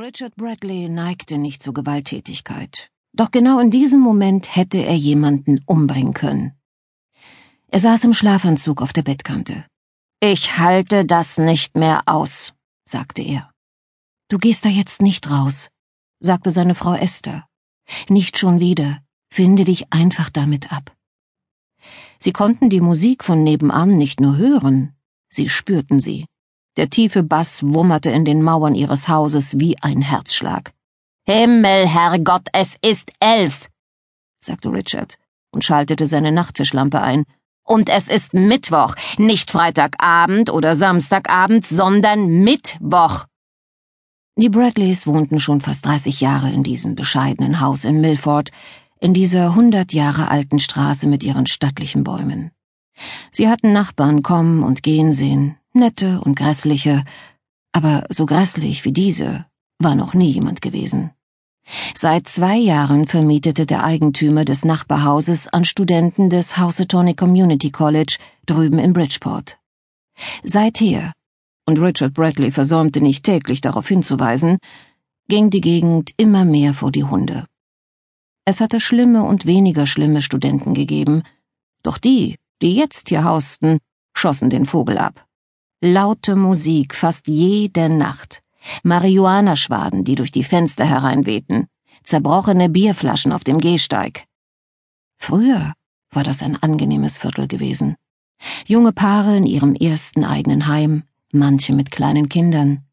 Richard Bradley neigte nicht zur Gewalttätigkeit. Doch genau in diesem Moment hätte er jemanden umbringen können. Er saß im Schlafanzug auf der Bettkante. Ich halte das nicht mehr aus, sagte er. Du gehst da jetzt nicht raus, sagte seine Frau Esther. Nicht schon wieder. Finde dich einfach damit ab. Sie konnten die Musik von nebenan nicht nur hören, sie spürten sie. Der tiefe Bass wummerte in den Mauern ihres Hauses wie ein Herzschlag. Himmel, Herrgott, es ist elf, sagte Richard und schaltete seine Nachttischlampe ein. Und es ist Mittwoch, nicht Freitagabend oder Samstagabend, sondern Mittwoch. Die Bradleys wohnten schon fast 30 Jahre in diesem bescheidenen Haus in Milford, in dieser hundert Jahre alten Straße mit ihren stattlichen Bäumen. Sie hatten Nachbarn kommen und gehen sehen, nette und grässliche, aber so grässlich wie diese war noch nie jemand gewesen. Seit zwei Jahren vermietete der Eigentümer des Nachbarhauses an Studenten des Housatonic Community College drüben in Bridgeport. Seither, und Richard Bradley versäumte nicht täglich darauf hinzuweisen, ging die Gegend immer mehr vor die Hunde. Es hatte schlimme und weniger schlimme Studenten gegeben, doch die, die jetzt hier hausten, schossen den Vogel ab. Laute Musik fast jede Nacht. Marihuanaschwaden, die durch die Fenster hereinwehten. Zerbrochene Bierflaschen auf dem Gehsteig. Früher war das ein angenehmes Viertel gewesen. Junge Paare in ihrem ersten eigenen Heim, manche mit kleinen Kindern.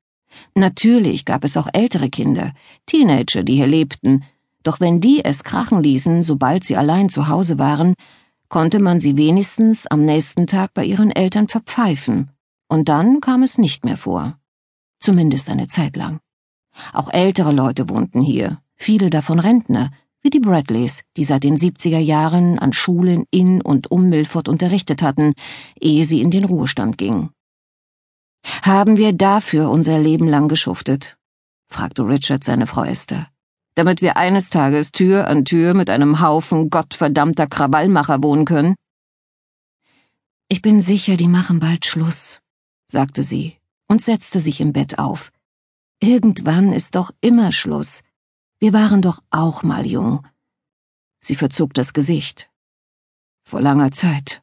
Natürlich gab es auch ältere Kinder, Teenager, die hier lebten, doch wenn die es krachen ließen, sobald sie allein zu Hause waren, konnte man sie wenigstens am nächsten Tag bei ihren Eltern verpfeifen und dann kam es nicht mehr vor. Zumindest eine Zeit lang. Auch ältere Leute wohnten hier, viele davon Rentner, wie die Bradleys, die seit den 70er Jahren an Schulen in und um Milford unterrichtet hatten, ehe sie in den Ruhestand gingen. Haben wir dafür unser Leben lang geschuftet? fragte Richard seine Frau Esther. Damit wir eines Tages Tür an Tür mit einem Haufen gottverdammter Krawallmacher wohnen können? Ich bin sicher, die machen bald Schluss, sagte sie und setzte sich im Bett auf. Irgendwann ist doch immer Schluss. Wir waren doch auch mal jung. Sie verzog das Gesicht. Vor langer Zeit.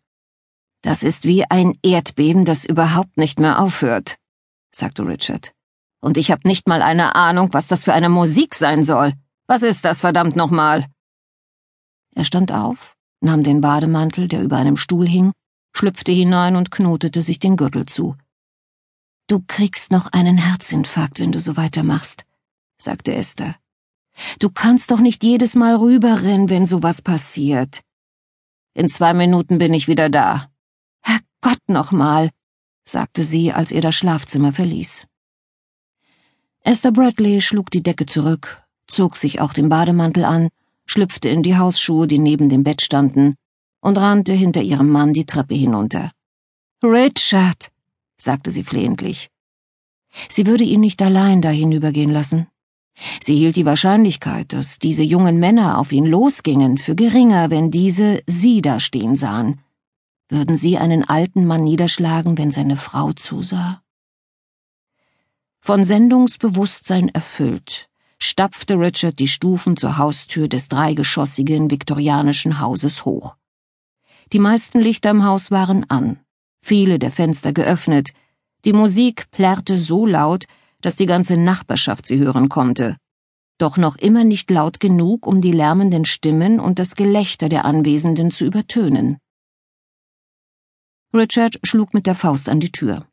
Das ist wie ein Erdbeben, das überhaupt nicht mehr aufhört, sagte Richard. Und ich habe nicht mal eine Ahnung, was das für eine Musik sein soll. Was ist das verdammt nochmal? Er stand auf, nahm den Bademantel, der über einem Stuhl hing, schlüpfte hinein und knotete sich den Gürtel zu. Du kriegst noch einen Herzinfarkt, wenn du so weitermachst, sagte Esther. Du kannst doch nicht jedes Mal rüberrennen, wenn sowas passiert. In zwei Minuten bin ich wieder da. Herrgott nochmal, sagte sie, als er das Schlafzimmer verließ. Esther Bradley schlug die Decke zurück, zog sich auch den Bademantel an, schlüpfte in die Hausschuhe, die neben dem Bett standen, und rannte hinter ihrem Mann die Treppe hinunter. Richard, sagte sie flehentlich. Sie würde ihn nicht allein da hinübergehen lassen. Sie hielt die Wahrscheinlichkeit, dass diese jungen Männer auf ihn losgingen, für geringer, wenn diese sie da stehen sahen. Würden sie einen alten Mann niederschlagen, wenn seine Frau zusah? Von Sendungsbewusstsein erfüllt, stapfte Richard die Stufen zur Haustür des dreigeschossigen viktorianischen Hauses hoch. Die meisten Lichter im Haus waren an viele der Fenster geöffnet. Die Musik plärrte so laut, dass die ganze Nachbarschaft sie hören konnte. Doch noch immer nicht laut genug, um die lärmenden Stimmen und das Gelächter der Anwesenden zu übertönen. Richard schlug mit der Faust an die Tür.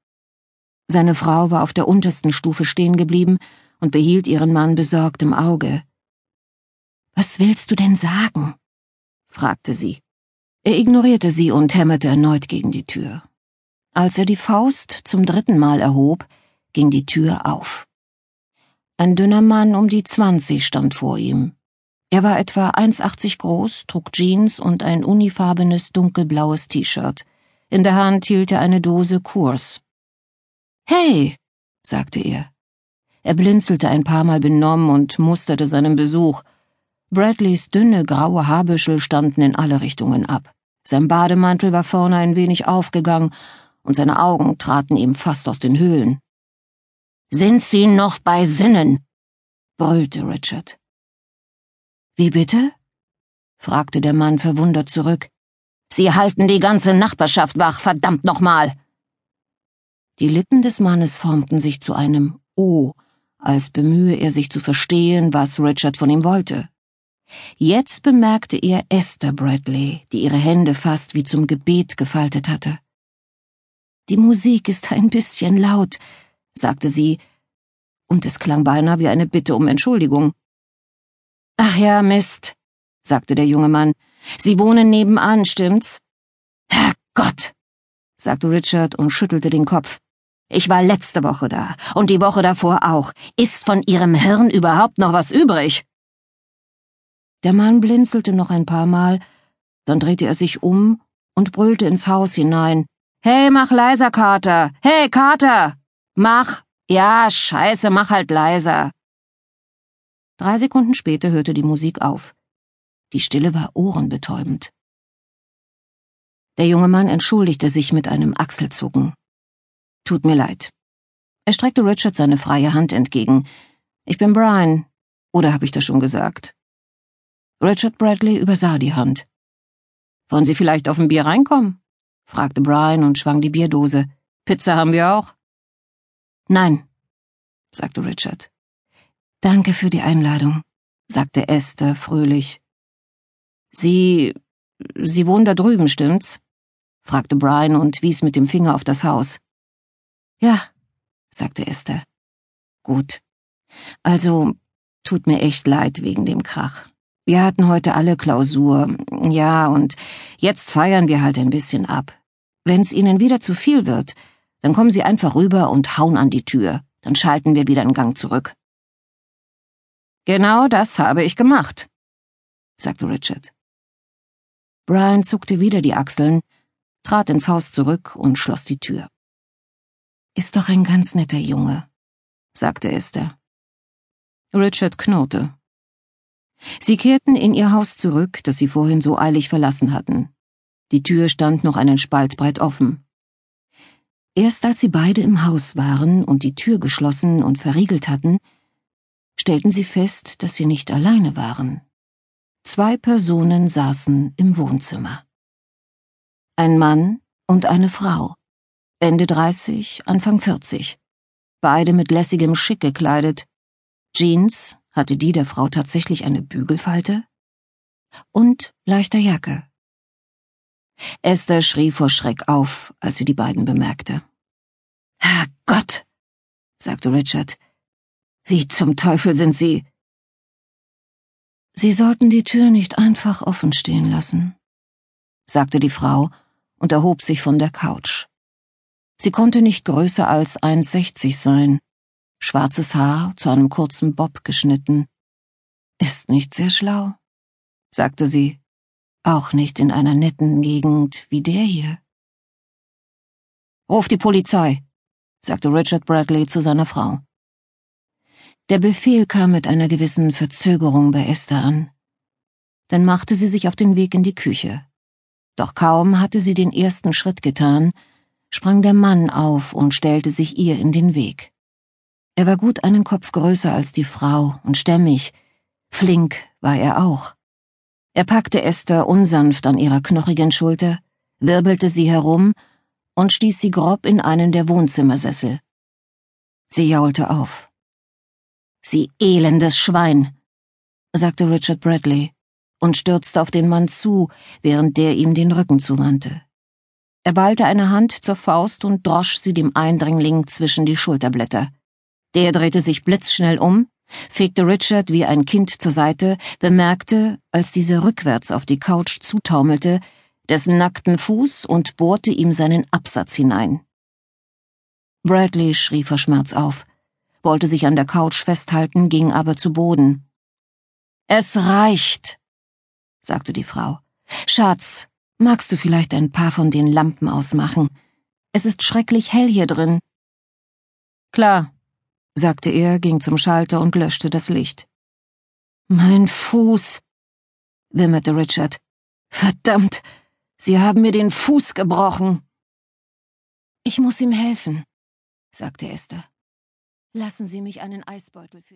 Seine Frau war auf der untersten Stufe stehen geblieben und behielt ihren Mann besorgt im Auge. Was willst du denn sagen? fragte sie. Er ignorierte sie und hämmerte erneut gegen die Tür. Als er die Faust zum dritten Mal erhob, ging die Tür auf. Ein dünner Mann um die zwanzig stand vor ihm. Er war etwa 1,80 groß, trug Jeans und ein unifarbenes dunkelblaues T-Shirt. In der Hand hielt er eine Dose Kurs. Hey, sagte er. Er blinzelte ein paar Mal benommen und musterte seinen Besuch. Bradleys dünne graue Haarbüschel standen in alle Richtungen ab. Sein Bademantel war vorne ein wenig aufgegangen und seine Augen traten ihm fast aus den Höhlen. Sind Sie noch bei Sinnen? brüllte Richard. Wie bitte? fragte der Mann verwundert zurück. Sie halten die ganze Nachbarschaft wach, verdammt nochmal! Die Lippen des Mannes formten sich zu einem O, als bemühe er sich zu verstehen, was Richard von ihm wollte. Jetzt bemerkte er Esther Bradley, die ihre Hände fast wie zum Gebet gefaltet hatte. Die Musik ist ein bisschen laut, sagte sie, und es klang beinahe wie eine Bitte um Entschuldigung. Ach ja, Mist, sagte der junge Mann. Sie wohnen nebenan, stimmt's? Herrgott, sagte Richard und schüttelte den Kopf. Ich war letzte Woche da und die Woche davor auch. Ist von Ihrem Hirn überhaupt noch was übrig? Der Mann blinzelte noch ein paar Mal, dann drehte er sich um und brüllte ins Haus hinein. Hey, mach leiser, Carter! Hey, Carter! Mach! Ja, scheiße, mach halt leiser! Drei Sekunden später hörte die Musik auf. Die Stille war ohrenbetäubend. Der junge Mann entschuldigte sich mit einem Achselzucken. Tut mir leid. Er streckte Richard seine freie Hand entgegen. Ich bin Brian. Oder habe ich das schon gesagt? Richard Bradley übersah die Hand. Wollen Sie vielleicht auf ein Bier reinkommen? Fragte Brian und schwang die Bierdose. Pizza haben wir auch? Nein, sagte Richard. Danke für die Einladung, sagte Esther fröhlich. Sie. Sie wohnen da drüben, stimmt's? fragte Brian und wies mit dem Finger auf das Haus. Ja, sagte Esther. Gut. Also, tut mir echt leid wegen dem Krach. Wir hatten heute alle Klausur. Ja, und jetzt feiern wir halt ein bisschen ab. Wenn's Ihnen wieder zu viel wird, dann kommen Sie einfach rüber und hauen an die Tür. Dann schalten wir wieder in Gang zurück. Genau das habe ich gemacht, sagte Richard. Brian zuckte wieder die Achseln, trat ins Haus zurück und schloss die Tür. Ist doch ein ganz netter Junge, sagte Esther. Richard knurrte. Sie kehrten in ihr Haus zurück, das sie vorhin so eilig verlassen hatten. Die Tür stand noch einen Spalt breit offen. Erst als sie beide im Haus waren und die Tür geschlossen und verriegelt hatten, stellten sie fest, dass sie nicht alleine waren. Zwei Personen saßen im Wohnzimmer. Ein Mann und eine Frau. Ende 30, Anfang 40. Beide mit lässigem Schick gekleidet. Jeans, hatte die der Frau tatsächlich eine Bügelfalte? Und leichter Jacke. Esther schrie vor Schreck auf, als sie die beiden bemerkte. Herrgott, sagte Richard. Wie zum Teufel sind Sie? Sie sollten die Tür nicht einfach offen stehen lassen, sagte die Frau und erhob sich von der Couch. Sie konnte nicht größer als 1,60 sein, schwarzes Haar zu einem kurzen Bob geschnitten. Ist nicht sehr schlau, sagte sie, auch nicht in einer netten Gegend wie der hier. Ruf die Polizei, sagte Richard Bradley zu seiner Frau. Der Befehl kam mit einer gewissen Verzögerung bei Esther an. Dann machte sie sich auf den Weg in die Küche. Doch kaum hatte sie den ersten Schritt getan, sprang der Mann auf und stellte sich ihr in den Weg. Er war gut einen Kopf größer als die Frau und stämmig, flink war er auch. Er packte Esther unsanft an ihrer knochigen Schulter, wirbelte sie herum und stieß sie grob in einen der Wohnzimmersessel. Sie jaulte auf. Sie elendes Schwein, sagte Richard Bradley und stürzte auf den Mann zu, während der ihm den Rücken zuwandte. Er ballte eine Hand zur Faust und drosch sie dem Eindringling zwischen die Schulterblätter. Der drehte sich blitzschnell um, fegte Richard wie ein Kind zur Seite, bemerkte, als dieser rückwärts auf die Couch zutaumelte, dessen nackten Fuß und bohrte ihm seinen Absatz hinein. Bradley schrie vor Schmerz auf, wollte sich an der Couch festhalten, ging aber zu Boden. Es reicht, sagte die Frau. Schatz, Magst du vielleicht ein paar von den Lampen ausmachen? Es ist schrecklich hell hier drin. Klar, sagte er, ging zum Schalter und löschte das Licht. Mein Fuß, wimmerte Richard. Verdammt, Sie haben mir den Fuß gebrochen. Ich muss ihm helfen, sagte Esther. Lassen Sie mich einen Eisbeutel für.